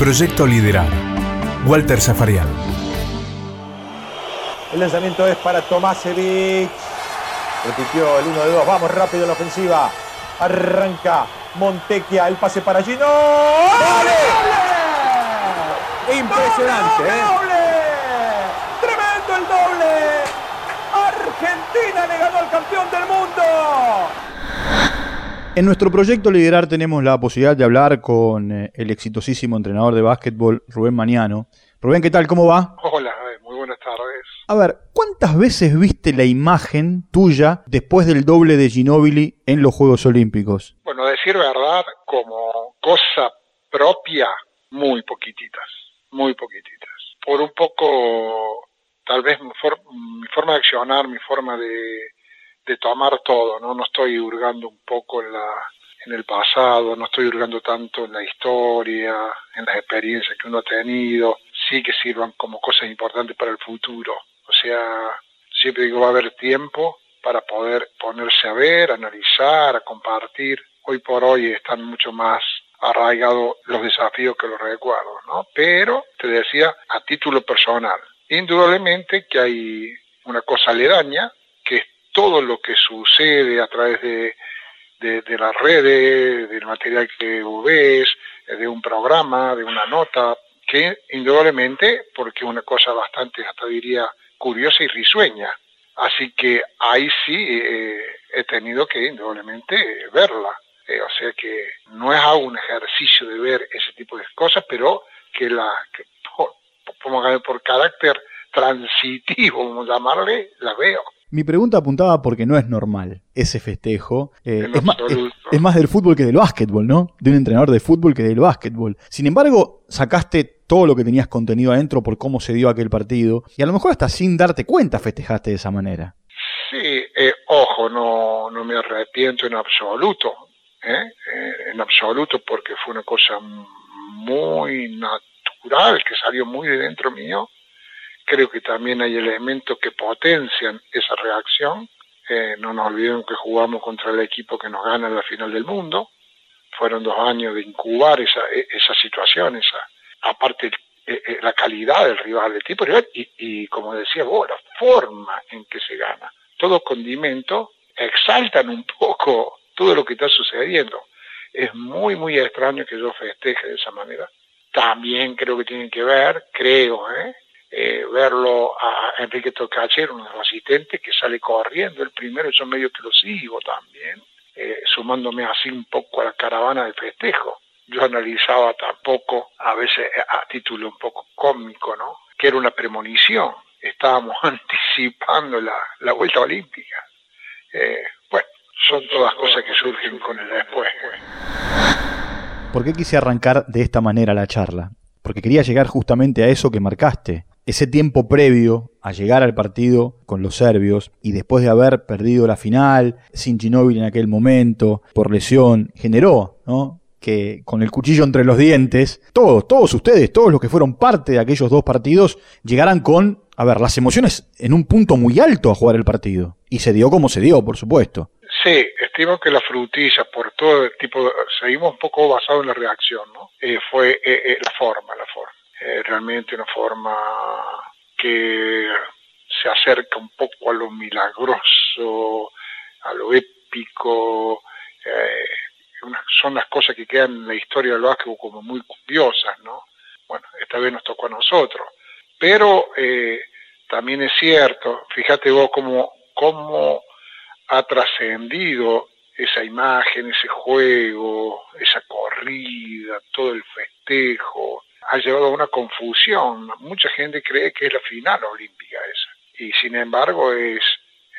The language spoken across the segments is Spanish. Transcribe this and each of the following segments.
Proyecto Liderar. Walter Zafarian. El lanzamiento es para Tomasevic. Repitió el 1 de 2. Vamos rápido en la ofensiva. Arranca Montequia. El pase para Gino. ¡Doble! Impresionante, ¡Doble, ¿eh? doble! ¡Tremendo el doble! ¡Argentina le ganó al campeón del mundo! En nuestro proyecto Liderar tenemos la posibilidad de hablar con eh, el exitosísimo entrenador de básquetbol, Rubén Maniano. Rubén, ¿qué tal? ¿Cómo va? Hola, muy buenas tardes. A ver, ¿cuántas veces viste la imagen tuya después del doble de Ginóbili en los Juegos Olímpicos? Bueno, decir verdad, como cosa propia, muy poquititas, muy poquititas. Por un poco, tal vez mi, for- mi forma de accionar, mi forma de, de tomar todo, ¿no? No estoy hurgando un poco en la en el pasado, no estoy hurgando tanto en la historia, en las experiencias que uno ha tenido, sí que sirvan como cosas importantes para el futuro. O sea, siempre digo va a haber tiempo para poder ponerse a ver, analizar, a compartir. Hoy por hoy están mucho más arraigados los desafíos que los recuerdos, ¿no? Pero, te decía, a título personal, indudablemente que hay una cosa aledaña, todo lo que sucede a través de, de, las redes, del material que ves, eh, de un programa, de una nota, que indudablemente, porque una cosa bastante, hasta diría, curiosa y risueña. Así que ahí sí eh, he tenido que indudablemente verla. Eh, o sea que no es algo un ejercicio de ver ese tipo de cosas, pero que la, que por, por, carácter transitivo, como llamarle, la veo. Mi pregunta apuntaba porque no es normal ese festejo. Eh, es, más, es, absoluto. es más del fútbol que del básquetbol, ¿no? De un entrenador de fútbol que del básquetbol. Sin embargo, sacaste todo lo que tenías contenido adentro por cómo se dio aquel partido y a lo mejor hasta sin darte cuenta festejaste de esa manera. Sí, eh, ojo, no, no me arrepiento en absoluto. Eh, en absoluto, porque fue una cosa muy natural que salió muy de dentro mío. Creo que también hay elementos que potencian esa reacción. Eh, no nos olvidemos que jugamos contra el equipo que nos gana en la final del mundo. Fueron dos años de incubar esa, e, esa situación, esa, aparte eh, eh, la calidad del rival, del tipo rival, y, como decía vos, la forma en que se gana. Todos condimentos exaltan un poco todo lo que está sucediendo. Es muy, muy extraño que yo festeje de esa manera. También creo que tienen que ver, creo, ¿eh? Eh, verlo a Enrique de los asistentes, que sale corriendo el primero, yo medio que lo sigo también, eh, sumándome así un poco a la caravana del festejo. Yo analizaba tampoco, a veces a título un poco cómico, ¿no? Que era una premonición, estábamos anticipando la, la vuelta olímpica. Eh, bueno, son todas cosas que surgen con el después. ¿Por qué quise arrancar de esta manera la charla? Porque quería llegar justamente a eso que marcaste. Ese tiempo previo a llegar al partido con los serbios y después de haber perdido la final, sin Ginóbili en aquel momento, por lesión, generó, ¿no? Que con el cuchillo entre los dientes, todos, todos ustedes, todos los que fueron parte de aquellos dos partidos, llegaran con, a ver, las emociones en un punto muy alto a jugar el partido. Y se dio como se dio, por supuesto. Sí, estimo que la frutilla, por todo el tipo, seguimos un poco basado en la reacción, ¿no? Eh, fue eh, eh, la forma, la forma. Eh, realmente una forma que se acerca un poco a lo milagroso, a lo épico. Eh, son las cosas que quedan en la historia del básquetbol como muy curiosas, ¿no? Bueno, esta vez nos tocó a nosotros. Pero eh, también es cierto, fíjate vos cómo, cómo ha trascendido esa imagen, ese juego, esa corrida, todo el festejo, ha llevado a una confusión. Mucha gente cree que es la final olímpica esa. Y sin embargo es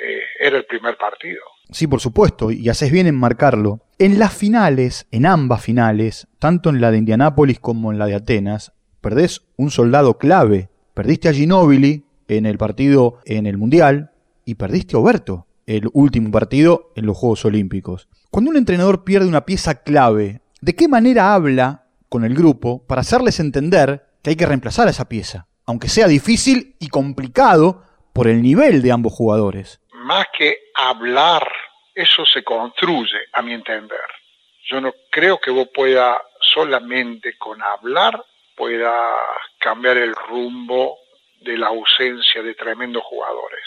eh, era el primer partido. Sí, por supuesto, y haces bien en marcarlo. En las finales, en ambas finales, tanto en la de Indianápolis como en la de Atenas, perdés un soldado clave. Perdiste a Ginóbili en el partido en el Mundial y perdiste a Oberto el último partido en los Juegos Olímpicos. Cuando un entrenador pierde una pieza clave, ¿de qué manera habla con el grupo para hacerles entender que hay que reemplazar a esa pieza? Aunque sea difícil y complicado por el nivel de ambos jugadores. Más que hablar, eso se construye, a mi entender. Yo no creo que vos puedas solamente con hablar pueda cambiar el rumbo de la ausencia de tremendos jugadores.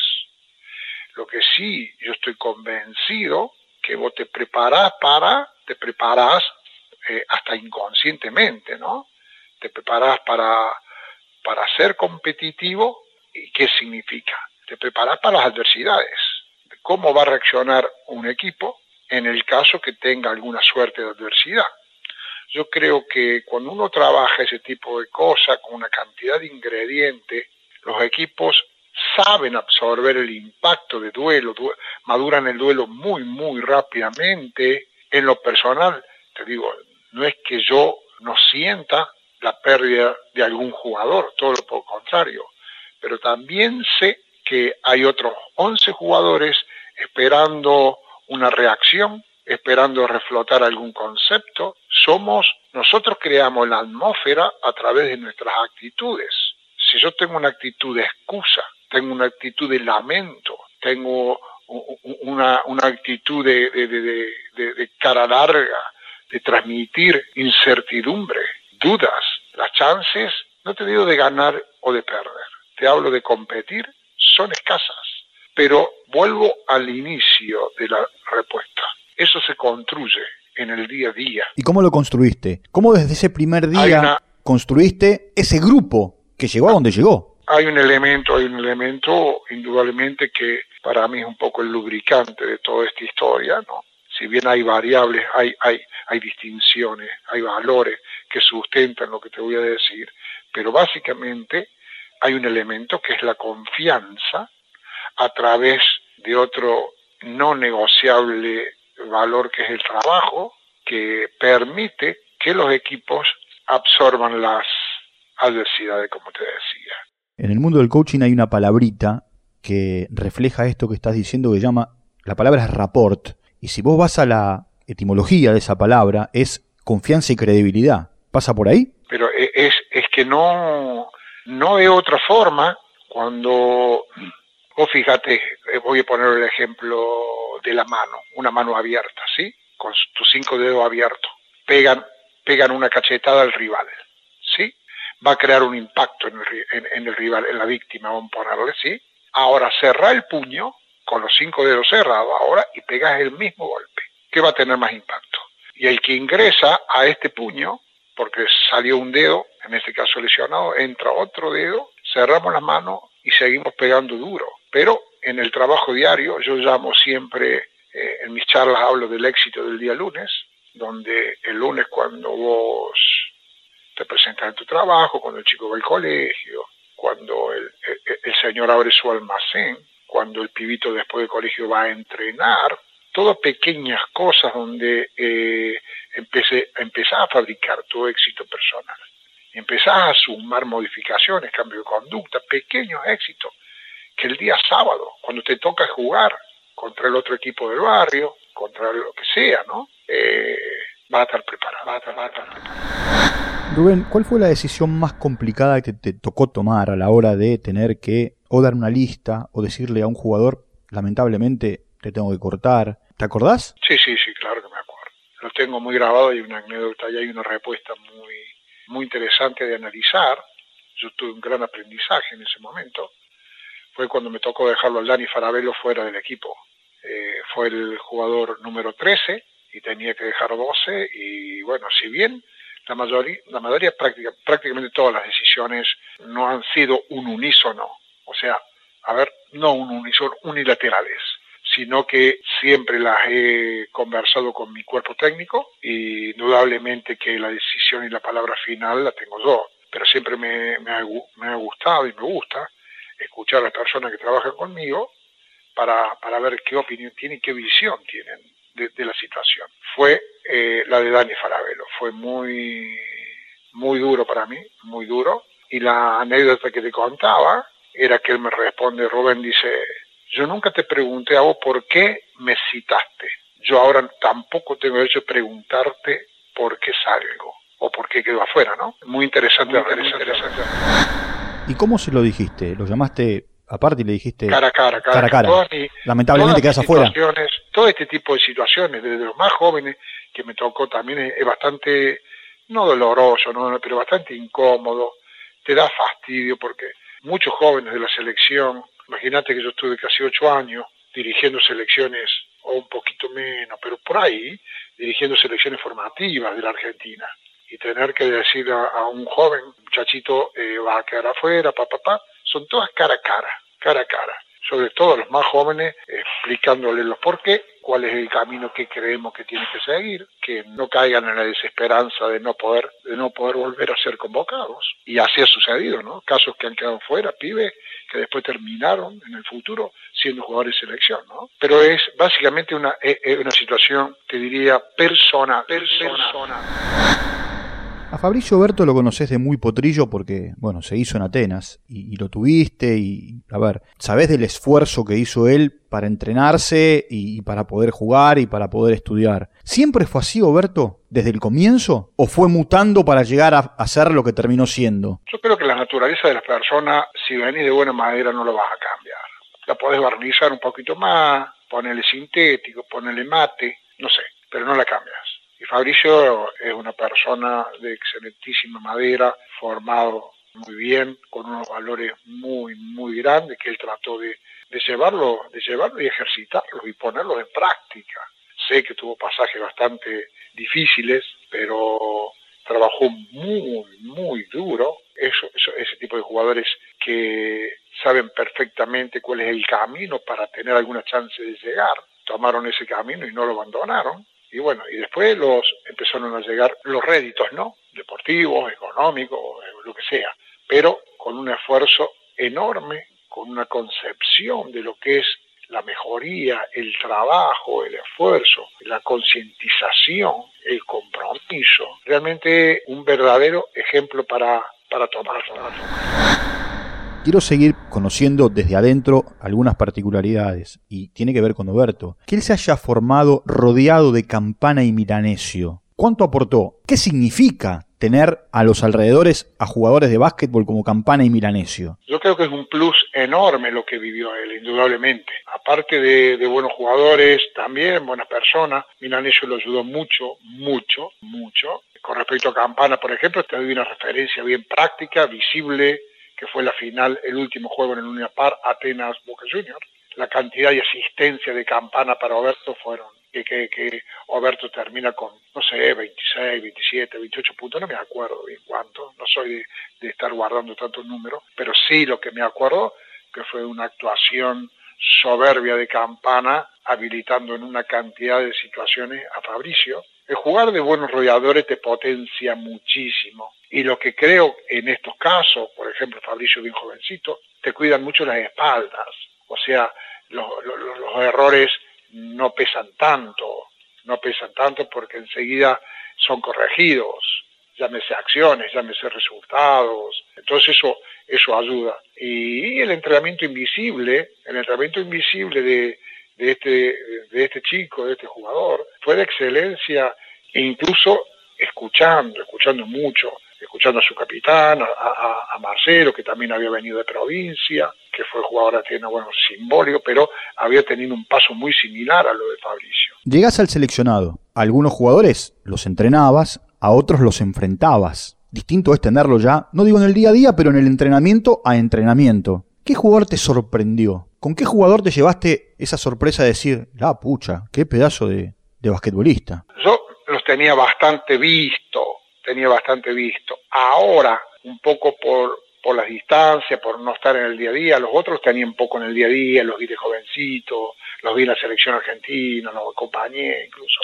Lo que sí, yo estoy convencido que vos te preparás para, te preparás eh, hasta inconscientemente, ¿no? Te preparás para, para ser competitivo y qué significa. Te preparás para las adversidades, cómo va a reaccionar un equipo en el caso que tenga alguna suerte de adversidad. Yo creo que cuando uno trabaja ese tipo de cosas con una cantidad de ingredientes, los equipos saben absorber el impacto de duelo, maduran el duelo muy, muy rápidamente. En lo personal, te digo, no es que yo no sienta la pérdida de algún jugador, todo lo contrario, pero también sé que hay otros 11 jugadores esperando una reacción, esperando reflotar algún concepto. Somos, nosotros creamos la atmósfera a través de nuestras actitudes. Si yo tengo una actitud de excusa, tengo una actitud de lamento, tengo una, actitud de, de cara larga, de transmitir incertidumbre, dudas, las chances, no te digo de ganar o de perder, te hablo de competir, son escasas. Pero vuelvo al inicio de la respuesta. Eso se construye en el día a día. ¿Y cómo lo construiste? ¿Cómo desde ese primer día construiste ese grupo que llegó a donde llegó? Hay un elemento, hay un elemento indudablemente que para mí es un poco el lubricante de toda esta historia, ¿no? Si bien hay variables, hay, hay, hay distinciones, hay valores que sustentan lo que te voy a decir, pero básicamente hay un elemento que es la confianza a través de otro no negociable valor que es el trabajo, que permite que los equipos absorban las adversidades, como te decía. En el mundo del coaching hay una palabrita que refleja esto que estás diciendo que llama, la palabra es rapport, y si vos vas a la etimología de esa palabra, es confianza y credibilidad. ¿Pasa por ahí? Pero e, es, es que no, no hay otra forma cuando Vos fíjate, eh, voy a poner el ejemplo de la mano, una mano abierta, ¿sí? Con tus cinco dedos abiertos. Pegan, pegan una cachetada al rival, ¿sí? Va a crear un impacto en el, rival, en la víctima, vamos a ponerle, ¿sí? Ahora cerra el puño con los cinco dedos cerrados ahora y pegas el mismo golpe. ¿Qué va a tener más impacto? Y el que ingresa a este puño, porque salió un dedo, en este caso lesionado, entra otro dedo, cerramos la mano y seguimos pegando duro. Pero en el trabajo diario, yo llamo siempre, eh, en mis charlas hablo del éxito del día lunes, donde el lunes cuando vos te presentas en tu trabajo, cuando el chico va al colegio, cuando el, señor abre su almacén, cuando el pibito después del colegio va a entrenar, todas pequeñas cosas donde eh, empezás a fabricar tu éxito personal. Empezás a sumar modificaciones, cambio de conducta, pequeños éxitos que el día sábado, cuando te toca jugar contra el otro equipo del barrio, contra lo que sea, ¿no? Eh, va a estar preparado, va a estar, preparado. Rubén, ¿cuál fue la decisión más complicada que te tocó tomar a la hora de tener que o dar una lista o decirle a un jugador, lamentablemente te tengo que cortar? ¿Te acordás? Sí, sí, sí, claro que me acuerdo. Lo tengo muy grabado y una anécdota y hay una respuesta muy, muy interesante de analizar. Yo tuve un gran aprendizaje en ese momento fue cuando me tocó dejarlo al Dani Farabello fuera del equipo. Eh, fue el jugador número 13 y tenía que dejar 12 y bueno, si bien la mayoría, la mayoría práctica, prácticamente todas las decisiones no han sido un unísono, o sea, a ver, no un unísono unilaterales, sino que siempre las he conversado con mi cuerpo técnico y indudablemente que la decisión y la palabra final la tengo yo, pero siempre me, me, ha, me ha gustado y me gusta escuchar a las personas que trabajan conmigo para, para ver qué opinión tienen qué visión tienen de, la situación. Fue eh, la de Dani Farabelo, fue muy, muy duro para mí, muy duro. Y la anécdota que te contaba era que él me responde, Rubén dice, yo nunca te pregunté a vos por qué me citaste. Yo ahora tampoco tengo derecho de preguntarte por qué salgo o por qué quedo afuera, ¿no? Muy interesante. Muy interesante. ¿Y cómo se lo dijiste? ¿Lo llamaste aparte y le dijiste cara a cara, cara, a cara. Lamentablemente quedas afuera. Todo este tipo de situaciones, desde los más jóvenes, que me tocó también, es, bastante no doloroso, no, pero bastante incómodo, te da fastidio porque muchos jóvenes de la selección, imagínate que yo estuve casi ocho años dirigiendo selecciones o un poquito menos, pero por ahí dirigiendo selecciones formativas de la Argentina. Y tener que decir a, un joven muchachito eh, va a quedar afuera, papá, pa, pa, son todas cara a cara, cara a cara sobre todo a los más jóvenes, explicándoles los por qué, cuál es el camino que creemos que tienen que seguir, que no caigan en la desesperanza de no poder, de no poder volver a ser convocados. Y así ha sucedido, ¿no? Casos que han quedado fuera, pibes que después terminaron en el futuro siendo jugadores de selección, ¿no? Pero es básicamente una, una situación, te diría, personal. persona. A Fabricio Berto lo conoces de muy potrillo porque, bueno, se hizo en Atenas y, lo tuviste y, a ver, sabés del esfuerzo que hizo él para entrenarse y, para poder jugar y para poder estudiar. ¿Siempre fue así, Oberto, desde el comienzo? ¿O fue mutando para llegar a, ser lo que terminó siendo? Yo creo que la naturaleza de las personas, si venís de buena madera, no lo vas a cambiar. La podés barnizar un poquito más, ponerle sintético, ponerle mate, no sé, pero no la cambias. Y Fabricio es una persona de excelentísima madera, formado muy bien, con unos valores muy, muy grandes que él trató de, llevarlo, de llevarlo y ejercitarlos y ponerlos en práctica. Sé que tuvo pasajes bastante difíciles, pero trabajó muy, muy duro. Eso, ese tipo de jugadores que saben perfectamente cuál es el camino para tener alguna chance de llegar, tomaron ese camino y no lo abandonaron. Y bueno, y después los empezaron a llegar los réditos, ¿no? Deportivos, económicos, lo que sea, pero con un esfuerzo enorme, con una concepción de lo que es la mejoría, el trabajo, el esfuerzo, la concientización, el compromiso. Realmente un verdadero ejemplo para, para tomar. Para tomar. Quiero seguir conociendo desde adentro algunas particularidades, y tiene que ver con Oberto. Que él se haya formado rodeado de Campana y Milanesio. ¿Cuánto aportó? ¿Qué significa tener a los alrededores a jugadores de básquetbol como Campana y Milanesio? Yo creo que es un plus enorme lo que vivió él, indudablemente. Aparte de, de buenos jugadores, también buenas personas. Milanesio lo ayudó mucho, mucho, mucho. Con respecto a Campana, por ejemplo, te doy una referencia bien práctica, visible, que fue la final, el último juego en el Luna Par, Atenas Boca Juniors. La cantidad y asistencia de campana para Oberto fueron que, que, que Oberto termina con, no sé, 26, 27, 28 puntos, no me acuerdo bien cuánto, no soy de, de estar guardando tantos números, pero sí lo que me acuerdo que fue una actuación soberbia de campana, habilitando en una cantidad de situaciones a Fabricio, el jugar de buenos rodeadores te potencia muchísimo. Y lo que creo en estos casos, por ejemplo, Fabricio bien jovencito, te cuidan mucho las espaldas. O sea, los, errores no pesan tanto, no pesan tanto porque enseguida son corregidos, llámese acciones, llámese resultados. Entonces eso, eso ayuda. Y el entrenamiento invisible, el entrenamiento invisible de, de este, de este chico, de este jugador, fue de excelencia e incluso escuchando, escuchando mucho, escuchando a su capitán, a, Marcelo, que también había venido de provincia, que fue jugador tiene bueno, simbólico, pero había tenido un paso muy similar a lo de Fabricio. Llegas al seleccionado, algunos jugadores los entrenabas, a otros los enfrentabas. Distinto es tenerlo ya, no digo en el día a día, pero en el entrenamiento a entrenamiento. ¿Qué jugador te sorprendió? ¿Con qué jugador te llevaste esa sorpresa de decir, la pucha, qué pedazo de, basquetbolista? Yo los tenía bastante visto, tenía bastante visto. Ahora, un poco por, por las distancias, por no estar en el día a día, los otros tenían un poco en el día a día, los vi de jovencito, los vi en la selección argentina, los acompañé incluso.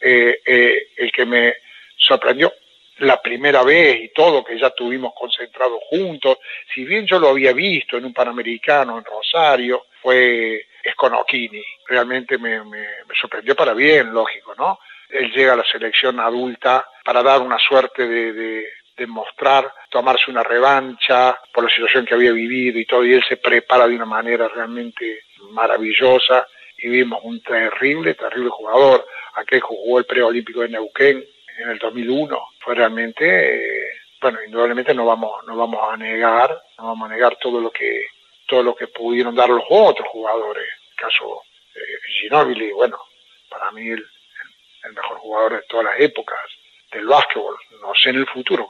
Eh, eh, el que me sorprendió la primera vez y todo, que ya estuvimos concentrados juntos, si bien yo lo había visto en un Panamericano en Rosario, fue Sconocchini. Realmente me, me, sorprendió para bien, lógico, ¿no? Él llega a la selección adulta para dar una suerte de, de, de mostrar, tomarse una revancha por la situación que había vivido y todo, y él se prepara de una manera realmente maravillosa y vimos un terrible, terrible jugador, aquel que jugó el preolímpico de Neuquén, en el 2001 fue realmente, eh, bueno, indudablemente no vamos, no vamos a negar, no vamos a negar todo lo que, todo lo que pudieron dar los otros jugadores. El caso eh, Ginóbili, bueno, para mí el, mejor jugador de todas las épocas, del básquetbol. No sé en el futuro.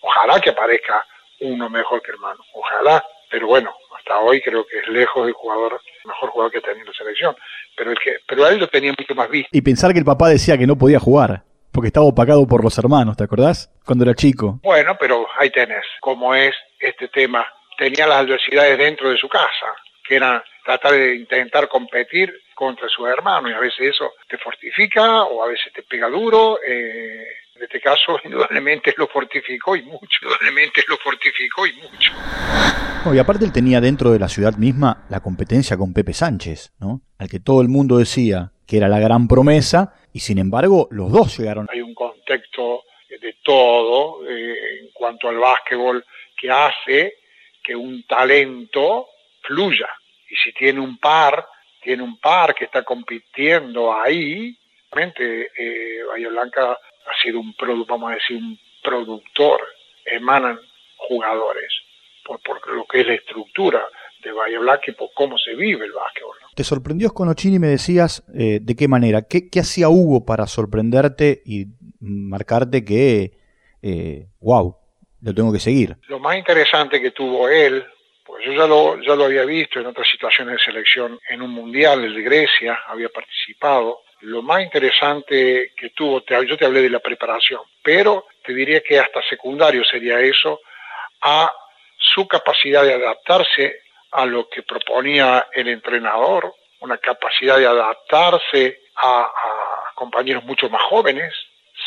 Ojalá que aparezca uno mejor que hermano. Ojalá. Pero bueno, hasta hoy creo que es lejos el jugador, mejor jugador que tenía en la selección. Pero, el que, pero él lo tenía mucho más visto. Y pensar que el papá decía que no podía jugar. Porque estaba opacado por los hermanos, ¿te acordás? Cuando era chico. Bueno, pero ahí tenés cómo es este tema. Tenía las adversidades dentro de su casa, que eran tratar de intentar competir contra sus hermanos y a veces eso te fortifica o a veces te pega duro. Eh, en este caso, indudablemente lo fortificó y mucho, indudablemente lo fortificó y mucho. y aparte él tenía dentro de la ciudad misma la competencia con Pepe Sánchez, ¿no? Al que todo el mundo decía que era la gran promesa y sin embargo los dos llegaron. Hay un contexto de todo eh, en cuanto al básquetbol que hace que un talento fluya. Y si tiene un par, tiene un par que está compitiendo ahí, realmente eh, Blanca ha sido un vamos a decir, un productor, emanan jugadores por, por lo que es la estructura de Bahía Blanca y por cómo se vive el básquetbol. ¿Te sorprendió y Me decías eh, de qué manera. ¿Qué, ¿Qué, hacía Hugo para sorprenderte y marcarte que, eh, wow, lo tengo que seguir? Lo más interesante que tuvo él, pues yo ya lo, ya lo había visto en otras situaciones de selección, en un mundial, el de Grecia, había participado. Lo más interesante que tuvo, yo te hablé de la preparación, pero te diría que hasta secundario sería eso, a su capacidad de adaptarse a lo que proponía el entrenador, una capacidad de adaptarse a, compañeros mucho más jóvenes,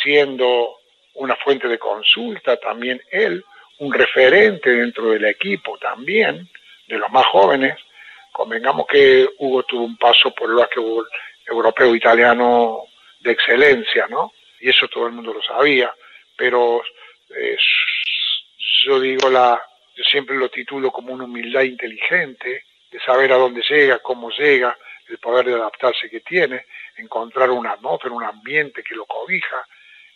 siendo una fuente de consulta también él, un referente dentro del equipo también, de los más jóvenes. Convengamos que Hugo tuvo un paso por el básquetbol europeo italiano de excelencia, ¿no? Y eso todo el mundo lo sabía, pero eh, yo digo la, yo siempre lo titulo como una humildad inteligente, de saber a dónde llega, cómo llega, el poder de adaptarse que tiene, encontrar una atmósfera, un ambiente que lo cobija,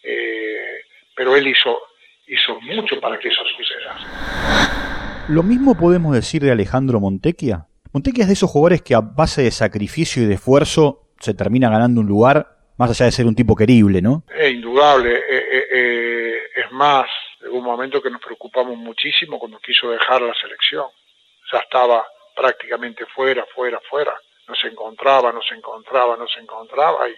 eh, pero él hizo, hizo mucho para que eso suceda. Lo mismo podemos decir de Alejandro Montequia. Montequia es de esos jugadores que a base de sacrificio y de esfuerzo se termina ganando un lugar, más allá de ser un tipo querible, ¿no? Es indudable, eh, eh, es más, Hubo un momento que nos preocupamos muchísimo cuando quiso dejar la selección. Ya estaba prácticamente fuera, fuera, fuera. No se encontraba, no se encontraba, no se encontraba y,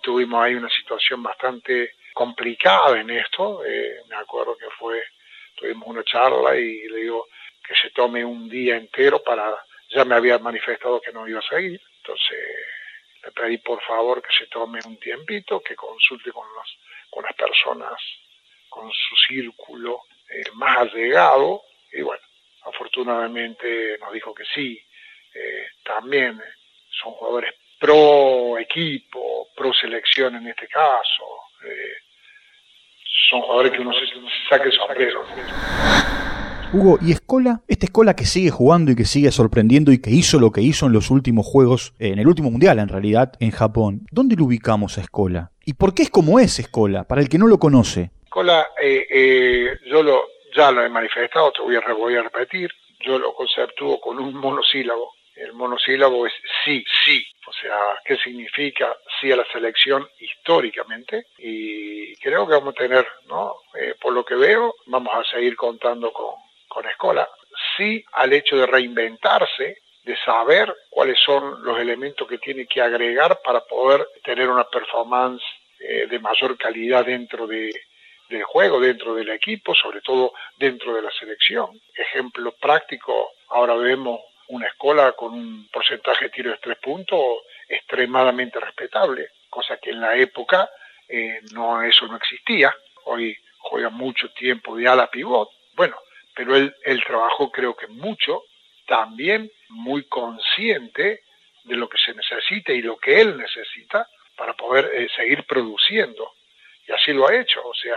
tuvimos ahí una situación bastante complicada en esto. Eh, me acuerdo que fue, tuvimos una charla y le digo que se tome un día entero para, ya me había manifestado que no iba a seguir, entonces le pedí por favor que se tome un tiempito, que consulte con, los, con las personas con su círculo eh, más allegado y bueno, afortunadamente nos dijo que sí. Eh, también son jugadores pro equipo, pro selección en este caso. Eh, son jugadores que uno se, saque el sombrero. Hugo, ¿y Escola? Esta Escola que sigue jugando y que sigue sorprendiendo y que hizo lo que hizo en los últimos juegos, en el último mundial en realidad, en Japón. ¿Dónde lo ubicamos a Escola? ¿Y por qué es como es Escola, para el que no lo conoce? Escola, eh, eh, yo lo, ya lo he manifestado, te voy a, repetir, yo lo conceptúo con un monosílabo. El monosílabo es sí, sí. O sea, ¿qué significa sí a la selección históricamente? Y creo que vamos a tener, ¿no? Eh, por lo que veo, vamos a seguir contando con, con Escola. Sí al hecho de reinventarse, de saber cuáles son los elementos que tiene que agregar para poder tener una performance de mayor calidad dentro de, del juego dentro del equipo, sobre todo dentro de la selección. Ejemplo práctico, ahora vemos una escuela con un porcentaje de tiro de tres puntos extremadamente respetable, cosa que en la época eh, no eso no existía. Hoy juega mucho tiempo de ala pivot, bueno, pero él, él trabajó creo que mucho, también muy consciente de lo que se necesita y lo que él necesita para poder eh, seguir produciendo y así lo ha hecho. O sea,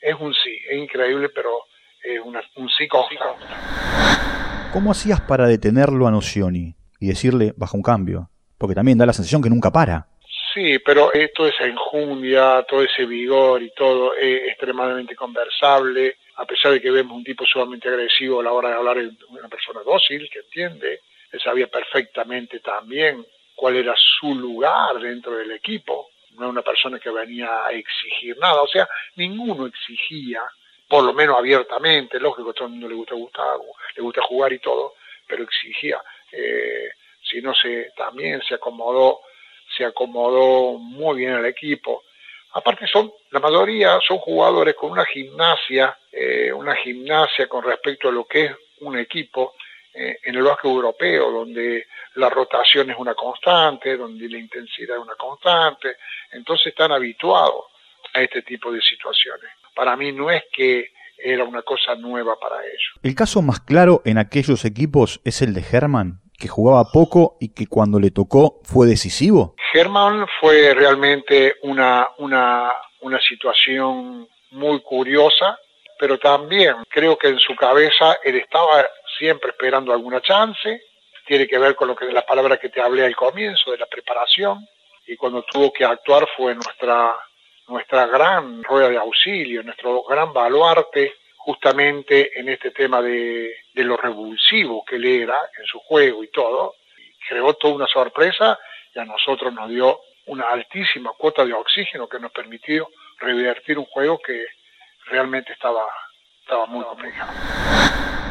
es un sí, es increíble, pero es un sí constante. ¿Cómo hacías para detenerlo a Nocioni y decirle baja un cambio? Porque también da la sensación que nunca para. Sí, pero toda esa enjundia, todo ese vigor y todo es extremadamente conversable, a pesar de que vemos un tipo sumamente agresivo a la hora de hablar de una persona dócil, que entiende, él sabía perfectamente también cuál era su lugar dentro del equipo, no una persona que venía a exigir nada, o sea, ninguno exigía, por lo menos abiertamente, lógico, a todo el mundo le gusta gustar, le gusta jugar y todo, pero exigía, eh, si no se, también se acomodó, se acomodó muy bien al equipo. Aparte son, la mayoría son jugadores con una gimnasia, eh, una gimnasia con respecto a lo que es un equipo, en el básquet europeo, donde la rotación es una constante, donde la intensidad es una constante, entonces están habituados a este tipo de situaciones. Para mí no es que era una cosa nueva para ellos. El caso más claro en aquellos equipos es el de Herman, que jugaba poco y que cuando le tocó fue decisivo. Herman fue realmente una, una, una situación muy curiosa pero también creo que en su cabeza él estaba siempre esperando alguna chance, tiene que ver con lo que las palabras que te hablé al comienzo de la preparación. Y cuando tuvo que actuar fue nuestra nuestra gran rueda de auxilio, nuestro gran baluarte justamente en este tema de, de lo revulsivo que él era en su juego y todo, creó toda una sorpresa y a nosotros nos dio una altísima cuota de oxígeno que nos permitió revertir un juego que realmente estaba, estaba muy complicado.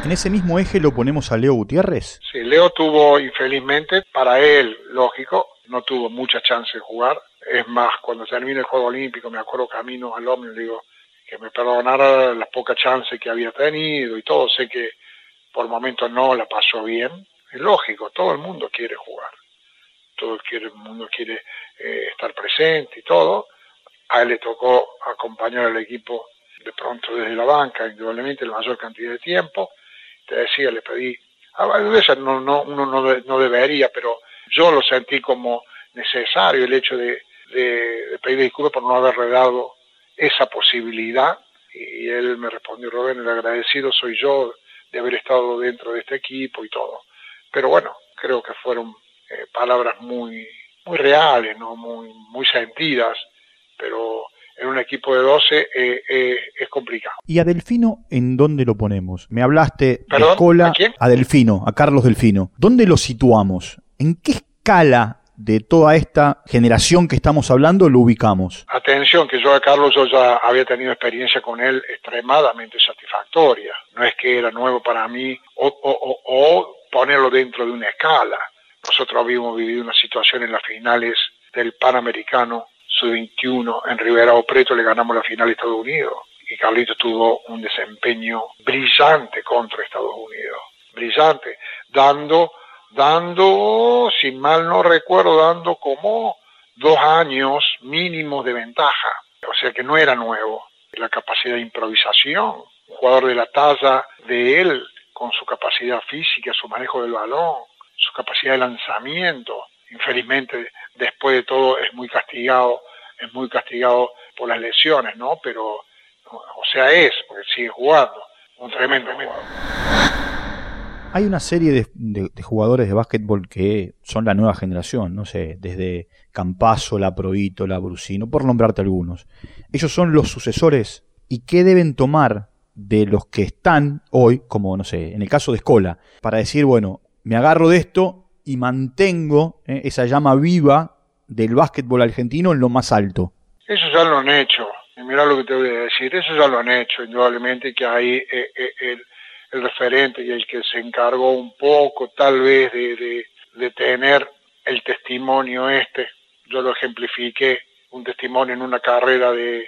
¿En ese mismo eje lo ponemos a Leo Gutiérrez? Sí, Leo tuvo, infelizmente, para él, lógico, no tuvo mucha chance de jugar. Es más, cuando termina el Juego Olímpico, me acuerdo camino al le digo que me perdonara las pocas chances que había tenido y todo. Sé que por momentos no la pasó bien. Es lógico, todo el mundo quiere jugar. Todo el mundo quiere eh, estar presente y todo. A él le tocó acompañar al equipo de pronto desde la banca, indudablemente la mayor cantidad de tiempo. Te decía, le pedí, a veces no, no, uno no, no debería, pero yo lo sentí como necesario el hecho de, pedir disculpas por no haberle dado esa posibilidad. Y él me respondió, Rubén, el agradecido soy yo de haber estado dentro de este equipo y todo. Pero bueno, creo que fueron eh, palabras muy, muy reales, ¿no? muy, muy sentidas, pero en un equipo de 12 eh, eh, es complicado. ¿Y a Delfino en dónde lo ponemos? Me hablaste de escola ¿a, ¿a Delfino, a Carlos Delfino. ¿Dónde lo situamos? ¿En qué escala de toda esta generación que estamos hablando lo ubicamos? Atención, que yo a Carlos yo ya había tenido experiencia con él extremadamente satisfactoria. No es que era nuevo para mí o, o, o ponerlo dentro de una escala. Nosotros habíamos vivido una situación en las finales del Panamericano sub-21 en Rivera o Preto le ganamos la final a Estados Unidos. Y Carlito tuvo un desempeño brillante contra Estados Unidos, brillante, dando, dando, si mal no recuerdo, dando como dos años mínimos de ventaja, o sea que no era nuevo. La capacidad de improvisación, un jugador de la talla de él, con su capacidad física, su manejo del balón, su capacidad de lanzamiento, infelizmente después de todo es muy castigado es muy castigado por las lesiones, ¿no? Pero, o sea, es, porque sigue jugando, un tremendo jugador. Hay una serie de, jugadores de básquetbol que son la nueva generación, no sé, desde Campaso, La Provito, La Brusino, por nombrarte algunos. Ellos son los sucesores y qué deben tomar de los que están hoy, como no sé, en el caso de Escola, para decir, bueno, me agarro de esto y mantengo eh, esa llama viva del básquetbol argentino en lo más alto. Eso ya lo han hecho. Y mira lo que te voy a decir. Eso ya lo han hecho, indudablemente, que hay eh, eh, el, referente y el que se encargó un poco, tal vez, de, tener el testimonio este. Yo lo ejemplifiqué, un testimonio en una carrera de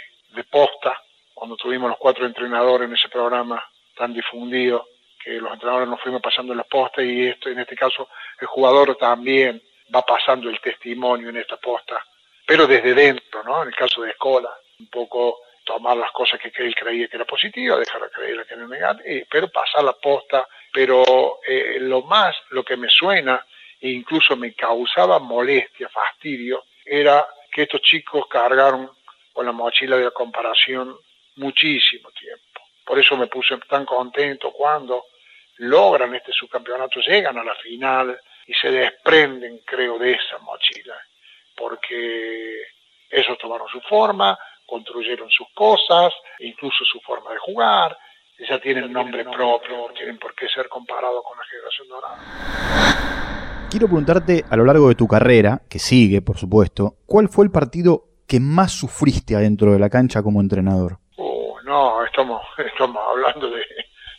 posta, cuando tuvimos los cuatro entrenadores en ese programa tan difundido, que los entrenadores nos fuimos pasando los postes y esto, en este caso el jugador también va pasando el testimonio en esta posta, pero desde dentro, ¿no? En el caso de Escola, un poco tomar las cosas que él creía que era positiva, dejar de creer que era negativa, pero pasar la posta, pero eh, lo más, lo que me suena e incluso me causaba molestia, fastidio, era que estos chicos cargaron con la mochila de la comparación muchísimo tiempo. Por eso me puse tan contento cuando logran este subcampeonato, llegan a la final, y se desprenden, creo, de esa mochila, porque ellos tomaron su forma, construyeron sus cosas, incluso su forma de jugar, ya tienen nombre propio, no tienen por qué ser comparados con la generación dorada. Quiero preguntarte a lo largo de tu carrera, que sigue, por supuesto, ¿cuál fue el partido que más sufriste adentro de la cancha como entrenador? No, estamos, estamos hablando de,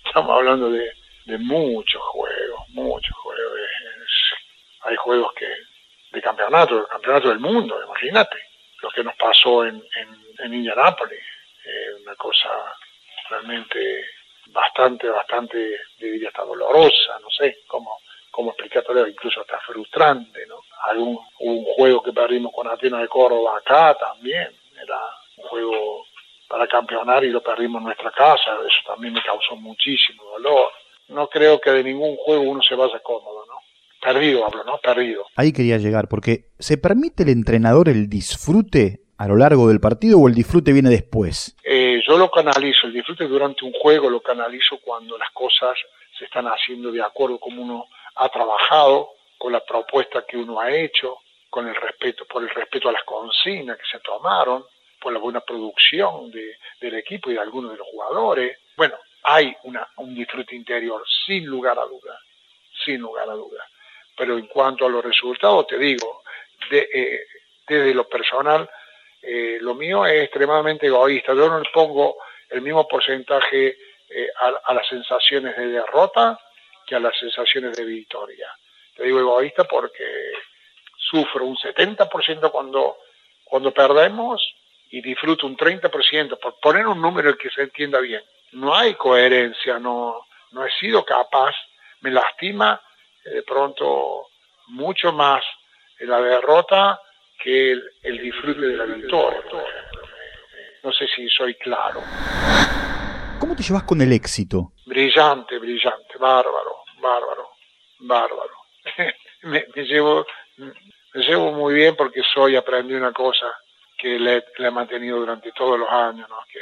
estamos hablando de, de muchos juegos, muchos juegos. hay juegos que de campeonato, de campeonato del mundo, imagínate lo que nos pasó en, en, en Indianápolis, una cosa realmente bastante, bastante, diría hasta dolorosa, no sé cómo, cómo explicarlo, incluso hasta frustrante, ¿no? Algún, un juego que perdimos con Atenas de Córdoba acá también, era un juego para campeonar y lo perdimos en nuestra casa, eso también me causó muchísimo dolor. No creo que de ningún juego uno se vaya cómodo, ¿no? Perdido hablo, ¿no? Perdido. Ahí quería llegar, porque ¿se permite el entrenador el disfrute a lo largo del partido o el disfrute viene después? Eh, yo lo canalizo, el disfrute durante un juego lo canalizo cuando las cosas se están haciendo de acuerdo como uno ha trabajado, con la propuesta que uno ha hecho, con el respeto, por el respeto a las consignas que se tomaron, por la buena producción de, del equipo y de algunos de los jugadores. Bueno, hay una, un disfrute interior, sin lugar a duda, sin lugar a duda. Pero en cuanto a los resultados, te digo, de, eh, desde lo personal, eh, lo mío es extremadamente egoísta. Yo no le pongo el mismo porcentaje eh, a, a, las sensaciones de derrota que a las sensaciones de victoria. Te digo egoísta porque sufro un 70% cuando, cuando perdemos y disfruto un 30%, por poner un número que se entienda bien. No hay coherencia, no, no he sido capaz, me lastima eh, de pronto mucho más en la derrota que el, el disfrute de la victoria. No sé si soy claro. ¿Cómo te llevas con el éxito? Brillante, brillante, bárbaro, bárbaro, bárbaro. me, me, llevo, me llevo muy bien porque soy, aprendí una cosa que le, le he mantenido durante todos los años, ¿no? que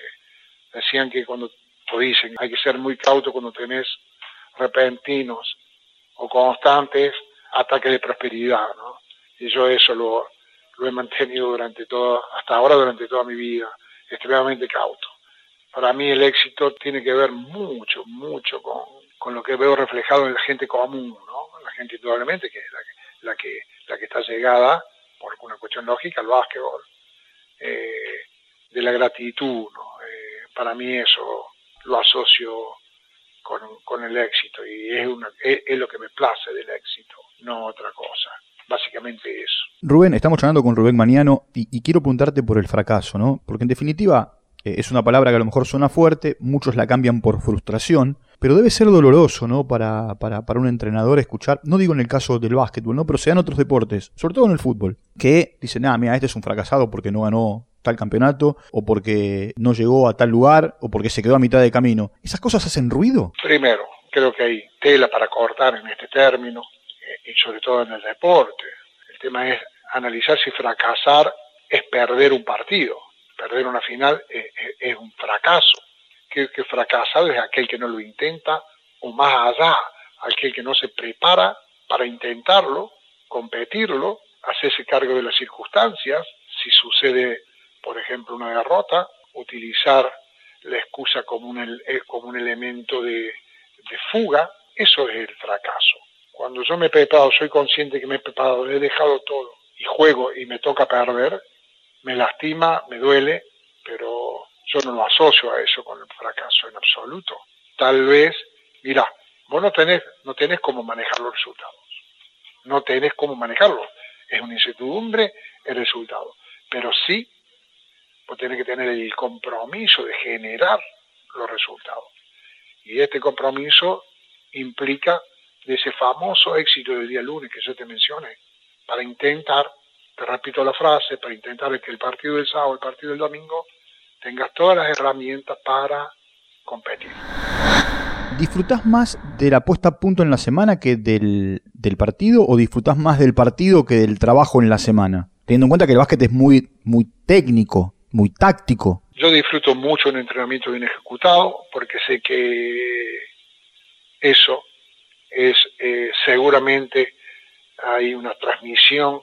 decían que cuando, o dicen, hay que ser muy cauto cuando tenés repentinos o constantes ataques de prosperidad, ¿no? Y yo eso lo, lo he mantenido durante todo, hasta ahora durante toda mi vida, extremadamente cauto. Para mí el éxito tiene que ver mucho, mucho con, con lo que veo reflejado en la gente común, ¿no? La gente indudablemente que es la la que, la que está llegada, por una cuestión lógica, al básquetbol, eh, de la gratitud, ¿no? Eh, para mí eso lo asocio con, con el éxito y es, una, es, lo que me place del éxito, no otra cosa básicamente eso. Rubén, estamos hablando con Rubén Maniano y, y, quiero preguntarte por el fracaso, ¿no? Porque en definitiva eh, es una palabra que a lo mejor suena fuerte, muchos la cambian por frustración, pero debe ser doloroso, ¿no? Para, para, para un entrenador escuchar, no digo en el caso del básquetbol, ¿no? Pero se dan otros deportes, sobre todo en el fútbol, que dicen, ah, mira, este es un fracasado porque no ganó tal campeonato, o porque no llegó a tal lugar, o porque se quedó a mitad de camino. ¿Esas cosas hacen ruido? Primero, creo que hay tela para cortar en este término, y sobre todo en el deporte. El tema es analizar si fracasar es perder un partido. Perder una final es, es, es un fracaso. Que, fracasado es aquel que no lo intenta o más allá, aquel que no se prepara para intentarlo, competirlo, hacerse cargo de las circunstancias, si sucede, por ejemplo, una derrota, utilizar la excusa como un, como un elemento de, de fuga, eso es el fracaso. Cuando yo me he preparado, soy consciente que me he preparado, he dejado todo y juego y me toca perder, me lastima, me duele, pero yo no lo asocio a eso con el fracaso en absoluto. Tal vez, mira, vos no tenés, no tenés cómo manejar los resultados. No tenés cómo manejarlo. Es una incertidumbre el resultado. Pero sí, vos tenés que tener el compromiso de generar los resultados. Y este compromiso implica de ese famoso éxito del día lunes que yo te mencioné, para intentar, te repito la frase, para intentar que el partido del sábado, el partido del domingo, tengas todas las herramientas para competir. ¿Disfrutás más de la puesta a punto en la semana que del, del, partido o disfrutás más del partido que del trabajo en la semana? Teniendo en cuenta que el básquet es muy, muy técnico, muy táctico. Yo disfruto mucho un entrenamiento bien ejecutado porque sé que eso es eh, seguramente hay una transmisión,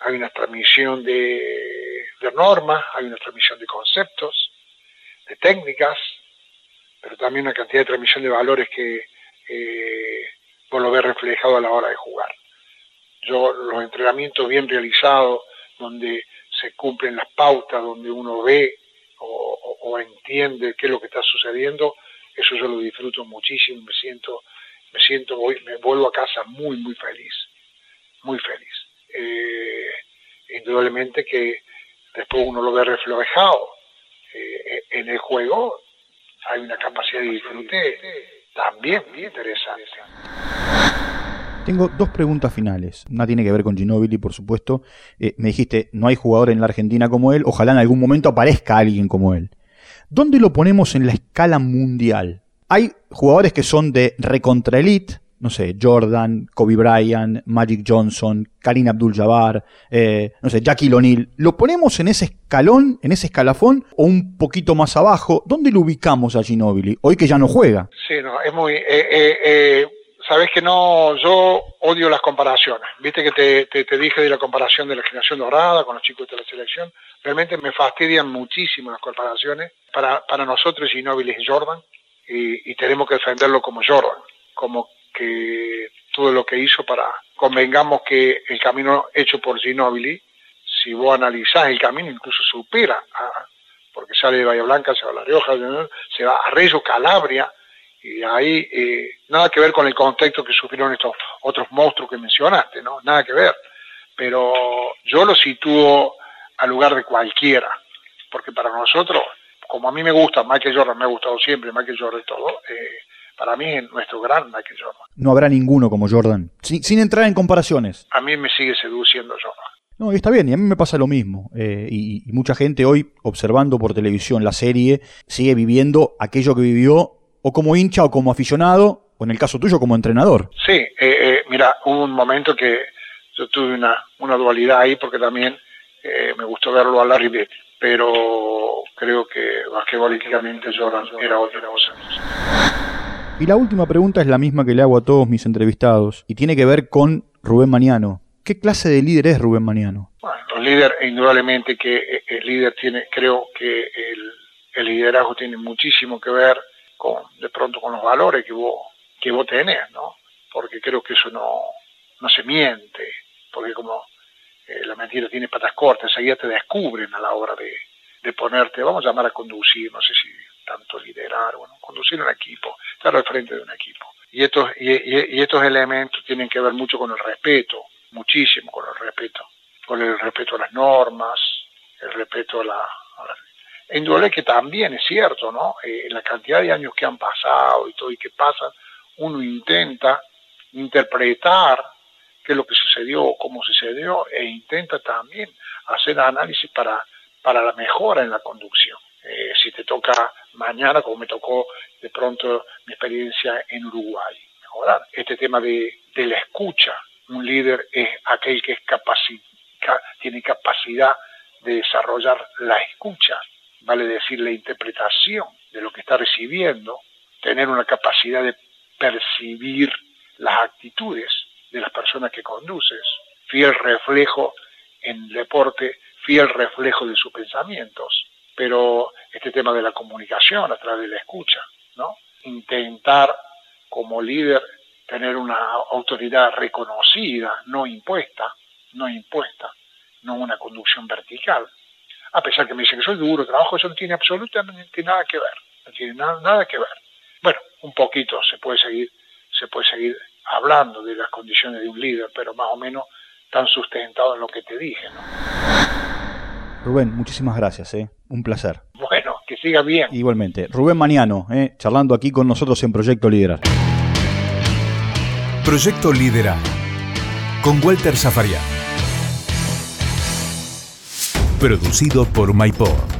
hay una transmisión de, normas, hay una transmisión de conceptos, de técnicas, pero también una cantidad de transmisión de valores que eh, vos lo ves reflejado a la hora de jugar. Yo los entrenamientos bien realizados, donde se cumplen las pautas, donde uno ve o, o, entiende qué es lo que está sucediendo, eso yo lo disfruto muchísimo, me siento, me siento, me vuelvo a casa muy, muy feliz, muy feliz. Eh, indudablemente que después uno lo ve reflejado eh, en el juego, hay una capacidad de disfrute también bien interesante. Tengo dos preguntas finales. Una tiene que ver con Ginobili, por supuesto. Eh, me dijiste, no hay jugador en la Argentina como él. Ojalá en algún momento aparezca alguien como él. ¿Dónde lo ponemos en la escala mundial? Hay jugadores que son de recontra elite, no sé, Jordan, Kobe Bryant, Magic Johnson, Karim Abdul-Jabbar, eh, no sé, Jackie O'Neal. ¿Lo ponemos en ese escalón, en ese escalafón o un poquito más abajo? ¿Dónde lo ubicamos a Ginobili? Hoy que ya no juega. Sí, no, es muy... Eh, eh, Sabes que no, yo odio las comparaciones. Viste que te, te, dije de la comparación de la generación dorada con los chicos de la selección. Realmente me fastidian muchísimo las comparaciones. Para, para nosotros Ginobili es Jordan y, y tenemos que defenderlo como Jordan, como que todo lo que hizo para convengamos que el camino hecho por Ginobili, si vos analizás el camino, incluso supera, porque sale de Bahía Blanca, se va a La Rioja, se va a Reyo, Calabria, y ahí eh, nada que ver con el contexto que sufrieron estos otros monstruos que mencionaste, ¿no? Nada que ver. Pero yo lo sitúo al lugar de cualquiera, porque para nosotros, como a mí me gusta, Michael Jordan me ha gustado siempre, Michael Jordan todo, eh, para mí es nuestro gran Michael Jordan. No habrá ninguno como Jordan, sin, entrar en comparaciones. A mí me sigue seduciendo Jordan. No, está bien, y a mí me pasa lo mismo. Eh, y, mucha gente hoy, observando por televisión la serie, sigue viviendo aquello que vivió, o como hincha, o como aficionado, o en el caso tuyo, como entrenador. Sí, eh, eh, mira, hubo un momento que yo tuve una, una dualidad ahí, porque también me gustó verlo a Larry Bird, pero creo que basquetbolísticamente Jordan era otra cosa. Y la última pregunta es la misma que le hago a todos mis entrevistados y tiene que ver con Rubén Maniano. ¿Qué clase de líder es Rubén Maniano? Bueno, el líder, indudablemente que eh, el líder tiene, creo que el, liderazgo tiene muchísimo que ver con, de pronto, con los valores que vos, que vos tenés, ¿no? Porque creo que eso no, no se miente, porque como eh, la mentira tiene patas cortas, enseguida te descubren a la hora de, de ponerte, vamos a llamar a conducir, no sé si tanto liderar, bueno, conducir un equipo, estar al frente de un equipo. Y estos, y, estos elementos tienen que ver mucho con el respeto, muchísimo con el respeto, con el respeto a las normas, el respeto a la... A que también es cierto, ¿no? Eh, en la cantidad de años que han pasado y todo y que pasan, uno intenta interpretar qué es lo que sucedió, cómo sucedió, e intenta también hacer análisis para, para la mejora en la conducción. Eh, si te toca mañana, como me tocó de pronto mi experiencia en Uruguay. Mejorar. Este tema de, la escucha. Un líder es aquel que es tiene capacidad de desarrollar la escucha, vale decir la interpretación de lo que está recibiendo, tener una capacidad de percibir las actitudes de las personas que conduces, fiel reflejo en el deporte, fiel reflejo de sus pensamientos pero este tema de la comunicación a través de la escucha, ¿no? Intentar como líder tener una autoridad reconocida, no impuesta, no impuesta, no una conducción vertical. A pesar que me dicen que soy duro, trabajo, eso no tiene absolutamente nada que ver, no tiene nada, nada que ver. Bueno, un poquito se puede seguir, se puede seguir hablando de las condiciones de un líder, pero más o menos tan sustentado en lo que te dije, ¿no? Rubén, muchísimas gracias, ¿eh? un placer. Bueno, que siga bien. Igualmente. Rubén Maniano, ¿eh? charlando aquí con nosotros en Proyecto Liderar. Proyecto Liderar, con Walter Zafarian. Producido por MyPod.